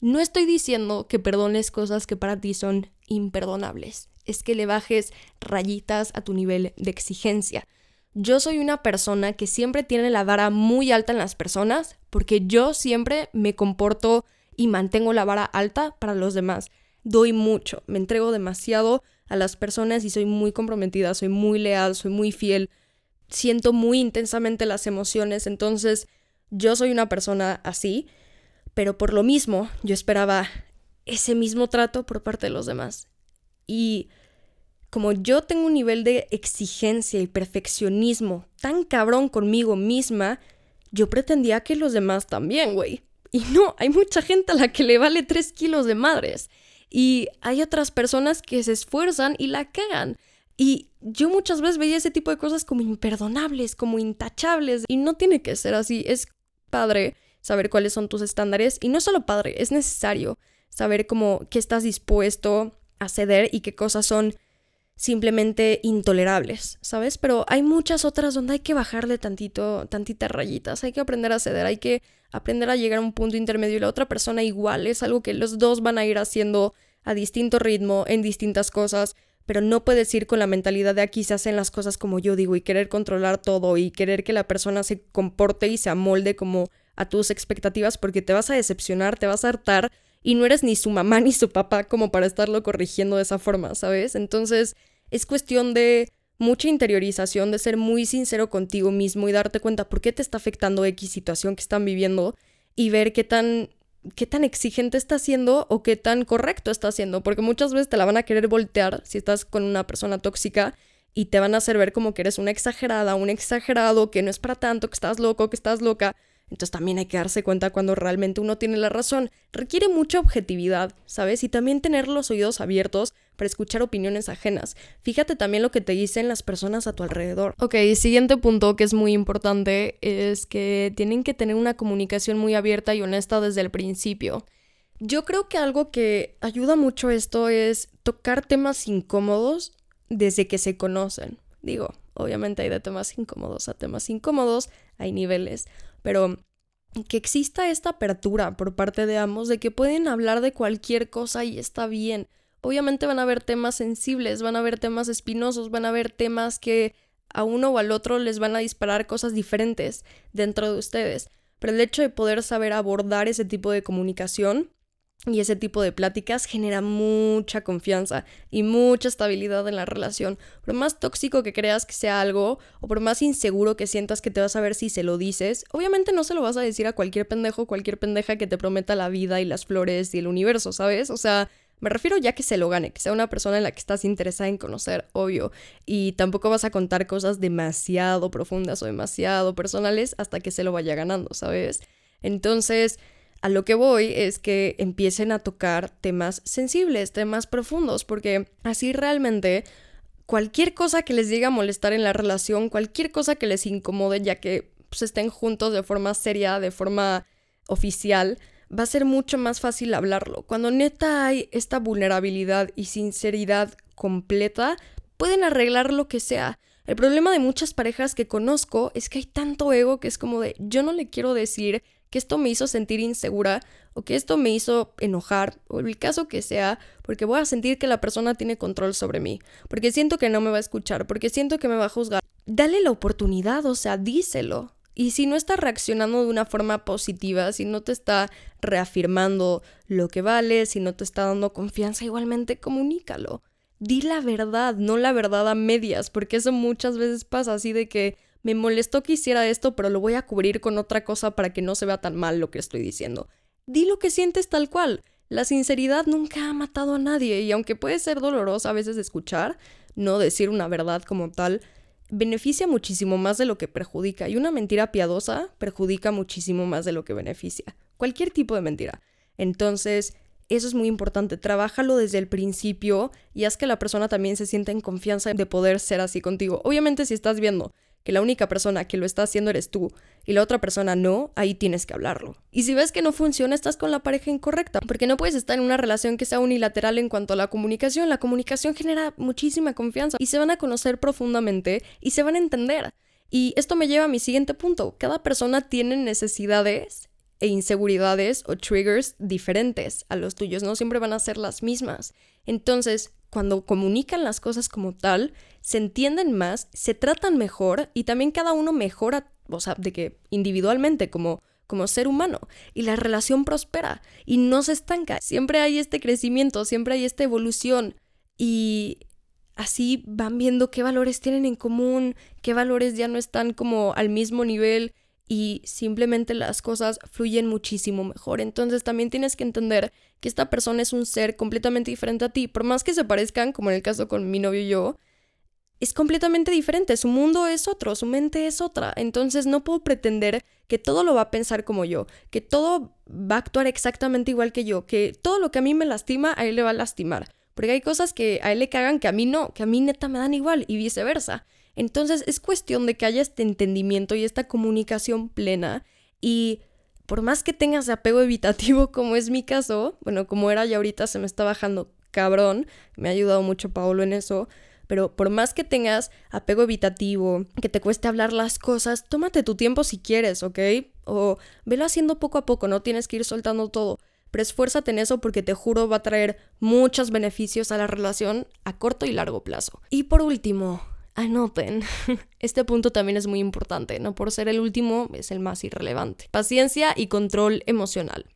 No estoy diciendo que perdones cosas que para ti son imperdonables, es que le bajes rayitas a tu nivel de exigencia. Yo soy una persona que siempre tiene la vara muy alta en las personas porque yo siempre me comporto y mantengo la vara alta para los demás doy mucho, me entrego demasiado a las personas y soy muy comprometida, soy muy leal, soy muy fiel, siento muy intensamente las emociones, entonces yo soy una persona así, pero por lo mismo yo esperaba ese mismo trato por parte de los demás. Y como yo tengo un nivel de exigencia y perfeccionismo tan cabrón conmigo misma, yo pretendía que los demás también, güey. Y no, hay mucha gente a la que le vale tres kilos de madres. Y hay otras personas que se esfuerzan y la cagan. Y yo muchas veces veía ese tipo de cosas como imperdonables, como intachables. Y no tiene que ser así. Es padre saber cuáles son tus estándares. Y no solo padre, es necesario saber cómo qué estás dispuesto a ceder y qué cosas son simplemente intolerables, ¿sabes? Pero hay muchas otras donde hay que bajarle tantito, tantitas rayitas, hay que aprender a ceder, hay que aprender a llegar a un punto intermedio y la otra persona igual, es algo que los dos van a ir haciendo a distinto ritmo, en distintas cosas, pero no puedes ir con la mentalidad de aquí se hacen las cosas como yo digo y querer controlar todo y querer que la persona se comporte y se amolde como a tus expectativas porque te vas a decepcionar, te vas a hartar y no eres ni su mamá ni su papá como para estarlo corrigiendo de esa forma, ¿sabes? Entonces, es cuestión de mucha interiorización, de ser muy sincero contigo mismo y darte cuenta por qué te está afectando X situación que están viviendo y ver qué tan qué tan exigente está siendo o qué tan correcto está haciendo, porque muchas veces te la van a querer voltear si estás con una persona tóxica y te van a hacer ver como que eres una exagerada, un exagerado, que no es para tanto, que estás loco, que estás loca. Entonces también hay que darse cuenta cuando realmente uno tiene la razón. Requiere mucha objetividad, ¿sabes? Y también tener los oídos abiertos para escuchar opiniones ajenas. Fíjate también lo que te dicen las personas a tu alrededor. Ok, siguiente punto que es muy importante es que tienen que tener una comunicación muy abierta y honesta desde el principio. Yo creo que algo que ayuda mucho esto es tocar temas incómodos desde que se conocen. Digo, obviamente hay de temas incómodos a temas incómodos, hay niveles, pero que exista esta apertura por parte de ambos de que pueden hablar de cualquier cosa y está bien. Obviamente van a haber temas sensibles, van a haber temas espinosos, van a haber temas que a uno o al otro les van a disparar cosas diferentes dentro de ustedes. Pero el hecho de poder saber abordar ese tipo de comunicación y ese tipo de pláticas genera mucha confianza y mucha estabilidad en la relación. Por más tóxico que creas que sea algo, o por más inseguro que sientas que te vas a ver si se lo dices, obviamente no se lo vas a decir a cualquier pendejo, cualquier pendeja que te prometa la vida y las flores y el universo, ¿sabes? O sea, me refiero ya que se lo gane, que sea una persona en la que estás interesada en conocer, obvio. Y tampoco vas a contar cosas demasiado profundas o demasiado personales hasta que se lo vaya ganando, ¿sabes? Entonces, a lo que voy es que empiecen a tocar temas sensibles, temas profundos, porque así realmente cualquier cosa que les llegue a molestar en la relación, cualquier cosa que les incomode, ya que pues, estén juntos de forma seria, de forma oficial, va a ser mucho más fácil hablarlo. Cuando neta hay esta vulnerabilidad y sinceridad completa, pueden arreglar lo que sea. El problema de muchas parejas que conozco es que hay tanto ego que es como de yo no le quiero decir que esto me hizo sentir insegura o que esto me hizo enojar o el caso que sea, porque voy a sentir que la persona tiene control sobre mí, porque siento que no me va a escuchar, porque siento que me va a juzgar. Dale la oportunidad, o sea, díselo. Y si no está reaccionando de una forma positiva, si no te está reafirmando lo que vale, si no te está dando confianza, igualmente comunícalo. Di la verdad, no la verdad a medias, porque eso muchas veces pasa así de que me molestó que hiciera esto, pero lo voy a cubrir con otra cosa para que no se vea tan mal lo que estoy diciendo. Di lo que sientes tal cual. La sinceridad nunca ha matado a nadie y aunque puede ser dolorosa a veces escuchar, no decir una verdad como tal, beneficia muchísimo más de lo que perjudica y una mentira piadosa perjudica muchísimo más de lo que beneficia. Cualquier tipo de mentira. Entonces, eso es muy importante. Trabájalo desde el principio y haz que la persona también se sienta en confianza de poder ser así contigo. Obviamente, si estás viendo que la única persona que lo está haciendo eres tú y la otra persona no, ahí tienes que hablarlo. Y si ves que no funciona, estás con la pareja incorrecta, porque no puedes estar en una relación que sea unilateral en cuanto a la comunicación. La comunicación genera muchísima confianza y se van a conocer profundamente y se van a entender. Y esto me lleva a mi siguiente punto. Cada persona tiene necesidades e inseguridades o triggers diferentes a los tuyos, no siempre van a ser las mismas. Entonces, cuando comunican las cosas como tal, se entienden más, se tratan mejor y también cada uno mejora, o sea, de que individualmente como como ser humano y la relación prospera y no se estanca. Siempre hay este crecimiento, siempre hay esta evolución y así van viendo qué valores tienen en común, qué valores ya no están como al mismo nivel y simplemente las cosas fluyen muchísimo mejor. Entonces también tienes que entender que esta persona es un ser completamente diferente a ti, por más que se parezcan, como en el caso con mi novio y yo, es completamente diferente, su mundo es otro, su mente es otra, entonces no puedo pretender que todo lo va a pensar como yo, que todo va a actuar exactamente igual que yo, que todo lo que a mí me lastima a él le va a lastimar, porque hay cosas que a él le cagan que a mí no, que a mí neta me dan igual y viceversa. Entonces es cuestión de que haya este entendimiento y esta comunicación plena y por más que tengas apego evitativo como es mi caso, bueno, como era ya ahorita se me está bajando cabrón, me ha ayudado mucho Paolo en eso, pero por más que tengas apego evitativo, que te cueste hablar las cosas, tómate tu tiempo si quieres, ¿ok? O velo haciendo poco a poco, no tienes que ir soltando todo. Pero esfuérzate en eso porque te juro va a traer muchos beneficios a la relación a corto y largo plazo. Y por último, Anoten, este punto también es muy importante, no por ser el último, es el más irrelevante. Paciencia y control emocional.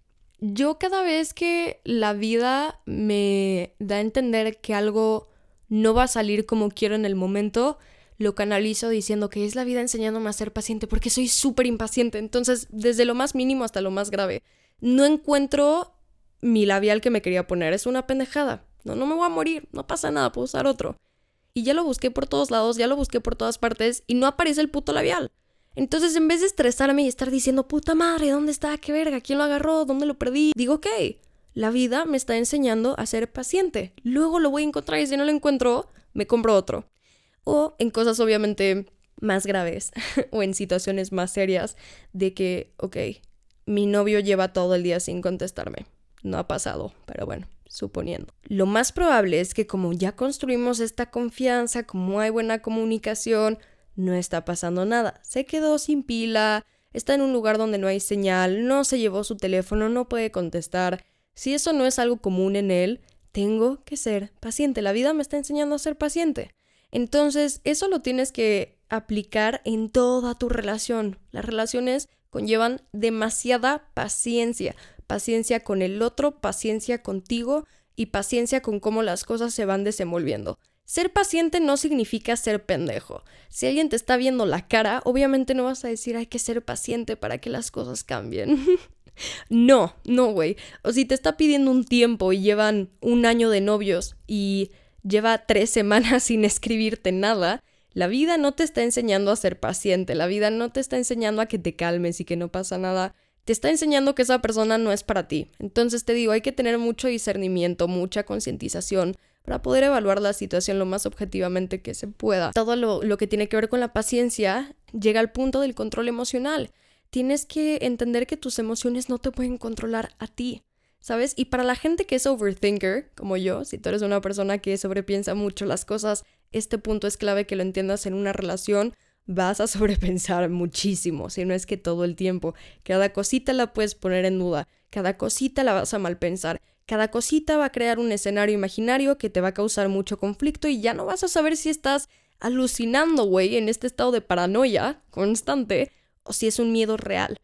Yo cada vez que la vida me da a entender que algo no va a salir como quiero en el momento, lo canalizo diciendo que es la vida enseñándome a ser paciente porque soy súper impaciente. Entonces, desde lo más mínimo hasta lo más grave, no encuentro mi labial que me quería poner. Es una pendejada. No, no me voy a morir, no pasa nada, puedo usar otro y ya lo busqué por todos lados, ya lo busqué por todas partes y no aparece el puto labial. Entonces, en vez de estresarme y estar diciendo, puta madre, ¿dónde está? ¿Qué verga? ¿Quién lo agarró? ¿Dónde lo perdí? Digo, ok, la vida me está enseñando a ser paciente. Luego lo voy a encontrar y si no lo encuentro, me compro otro. O en cosas obviamente más graves o en situaciones más serias de que, ok, mi novio lleva todo el día sin contestarme. No ha pasado, pero bueno, suponiendo. Lo más probable es que como ya construimos esta confianza, como hay buena comunicación, no está pasando nada. Se quedó sin pila, está en un lugar donde no hay señal, no se llevó su teléfono, no puede contestar. Si eso no es algo común en él, tengo que ser paciente. La vida me está enseñando a ser paciente. Entonces, eso lo tienes que aplicar en toda tu relación. Las relaciones conllevan demasiada paciencia. Paciencia con el otro, paciencia contigo y paciencia con cómo las cosas se van desenvolviendo. Ser paciente no significa ser pendejo. Si alguien te está viendo la cara, obviamente no vas a decir hay que ser paciente para que las cosas cambien. no, no, güey. O si te está pidiendo un tiempo y llevan un año de novios y lleva tres semanas sin escribirte nada, la vida no te está enseñando a ser paciente, la vida no te está enseñando a que te calmes y que no pasa nada, te está enseñando que esa persona no es para ti. Entonces te digo, hay que tener mucho discernimiento, mucha concientización para poder evaluar la situación lo más objetivamente que se pueda. Todo lo, que tiene que ver con la paciencia llega al punto del control emocional. Tienes que entender que tus emociones no te pueden controlar a ti. ¿sabes? Y para la gente que es overthinker, como yo, si tú eres una persona que sobrepiensa mucho las cosas, este punto es clave que lo entiendas en una relación. Vas a sobrepensar muchísimo, si no es que todo el tiempo. Cada cosita la puedes poner en duda, cada cosita la vas a malpensar, cada cosita va a crear un escenario imaginario que te va a causar mucho conflicto y ya no vas a saber si estás alucinando, güey, en este estado de paranoia constante o si es un miedo real.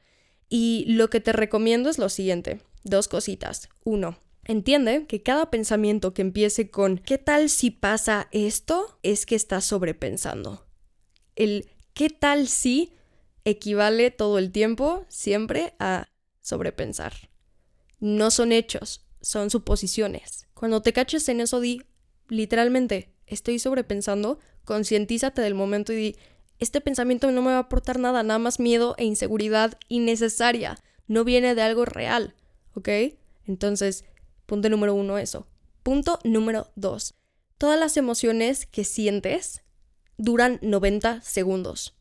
Y lo que te recomiendo es lo siguiente Dos cositas. Uno, entiende que cada pensamiento que empiece con ¿qué tal si pasa esto? es que estás sobrepensando. El ¿qué tal si? equivale todo el tiempo siempre a sobrepensar. No son hechos, son suposiciones. Cuando te caches en eso, di literalmente, estoy sobrepensando, concientízate del momento y di, este pensamiento no me va a aportar nada, nada más miedo e inseguridad innecesaria. No viene de algo real. ¿ok? Entonces, punto número uno, eso. Punto número dos, todas las emociones que sientes duran 90 segundos.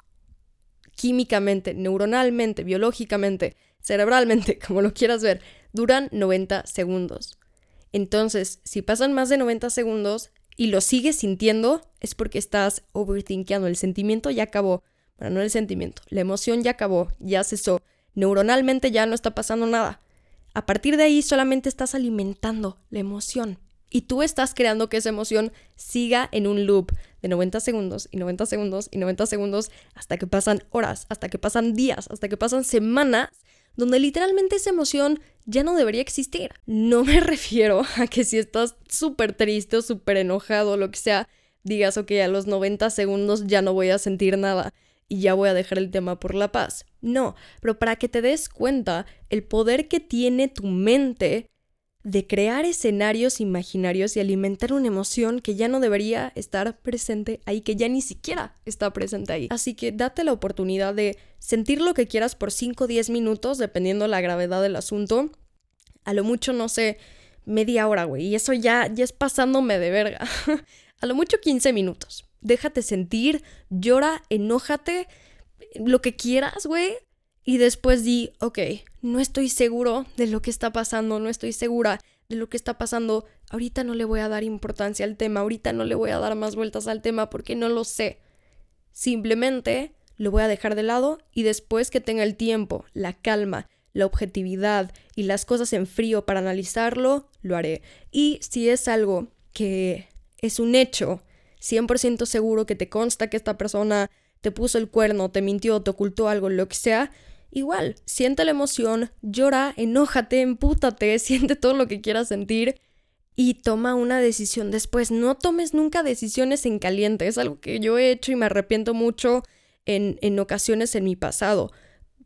Químicamente, neuronalmente, biológicamente, cerebralmente, como lo quieras ver, duran 90 segundos. Entonces, si pasan más de 90 segundos y lo sigues sintiendo, es porque estás overthinkando. El sentimiento ya acabó. Bueno, no el sentimiento, la emoción ya acabó, ya cesó. Neuronalmente ya no está pasando nada. A partir de ahí solamente estás alimentando la emoción y tú estás creando que esa emoción siga en un loop de 90 segundos y 90 segundos y 90 segundos hasta que pasan horas, hasta que pasan días, hasta que pasan semanas, donde literalmente esa emoción ya no debería existir. No me refiero a que si estás súper triste o súper enojado o lo que sea, digas, ok, a los 90 segundos ya no voy a sentir nada y ya voy a dejar el tema por la paz. No, pero para que te des cuenta el poder que tiene tu mente de crear escenarios imaginarios y alimentar una emoción que ya no debería estar presente ahí, que ya ni siquiera está presente ahí. Así que date la oportunidad de sentir lo que quieras por 5 o 10 minutos, dependiendo la gravedad del asunto. A lo mucho, no sé, media hora, güey. Y eso ya, ya es pasándome de verga. a lo mucho 15 minutos déjate sentir, llora, enójate, lo que quieras, güey. Y después di, ok, no estoy seguro de lo que está pasando, no estoy segura de lo que está pasando. Ahorita no le voy a dar importancia al tema, ahorita no le voy a dar más vueltas al tema porque no lo sé. Simplemente lo voy a dejar de lado y después que tenga el tiempo, la calma, la objetividad y las cosas en frío para analizarlo, lo haré. Y si es algo que es un hecho 100% seguro que te consta que esta persona te puso el cuerno, te mintió, te ocultó algo, lo que sea, igual, siente la emoción, llora, enójate, empútate, siente todo lo que quieras sentir y toma una decisión después. No tomes nunca decisiones en caliente, es algo que yo he hecho y me arrepiento mucho en, en ocasiones en mi pasado.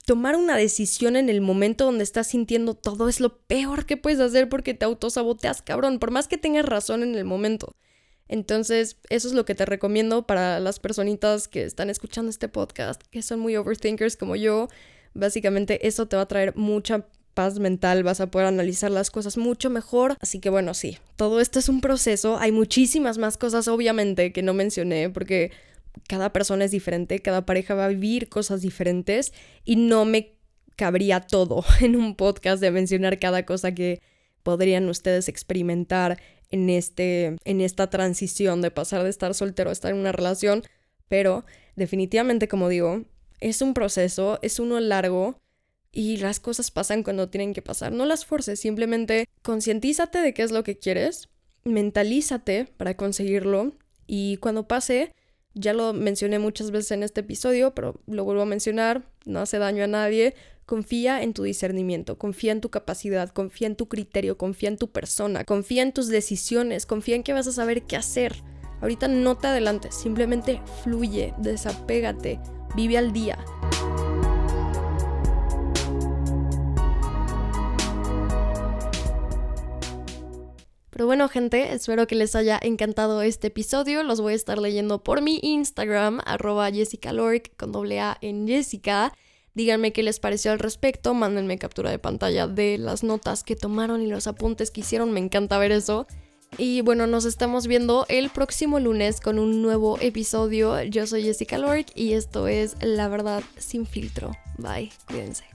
Tomar una decisión en el momento donde estás sintiendo todo es lo peor que puedes hacer porque te autosaboteas, cabrón, por más que tengas razón en el momento. Entonces, eso es lo que te recomiendo para las personitas que están escuchando este podcast, que son muy overthinkers como yo. Básicamente, eso te va a traer mucha paz mental, vas a poder analizar las cosas mucho mejor. Así que bueno, sí, todo esto es un proceso. Hay muchísimas más cosas, obviamente, que no mencioné, porque cada persona es diferente, cada pareja va a vivir cosas diferentes y no me cabría todo en un podcast de mencionar cada cosa que podrían ustedes experimentar en, este, en esta transición de pasar de estar soltero a estar en una relación, pero definitivamente, como digo, es un proceso, es uno largo y las cosas pasan cuando tienen que pasar. No las forces, simplemente concientízate de qué es lo que quieres, mentalízate para conseguirlo y cuando pase, ya lo mencioné muchas veces en este episodio, pero lo vuelvo a mencionar, no hace daño a nadie. Confía en tu discernimiento, confía en tu capacidad, confía en tu criterio, confía en tu persona, confía en tus decisiones, confía en que vas a saber qué hacer. Ahorita no te adelantes, simplemente fluye, desapégate, vive al día. Pero bueno, gente, espero que les haya encantado este episodio. Los voy a estar leyendo por mi Instagram, arroba Jessica con doble A en Jessica. Díganme qué les pareció al respecto, mándenme captura de pantalla de las notas que tomaron y los apuntes que hicieron, me encanta ver eso. Y bueno, nos estamos viendo el próximo lunes con un nuevo episodio. Yo soy Jessica Lork y esto es La Verdad sin filtro. Bye, cuídense.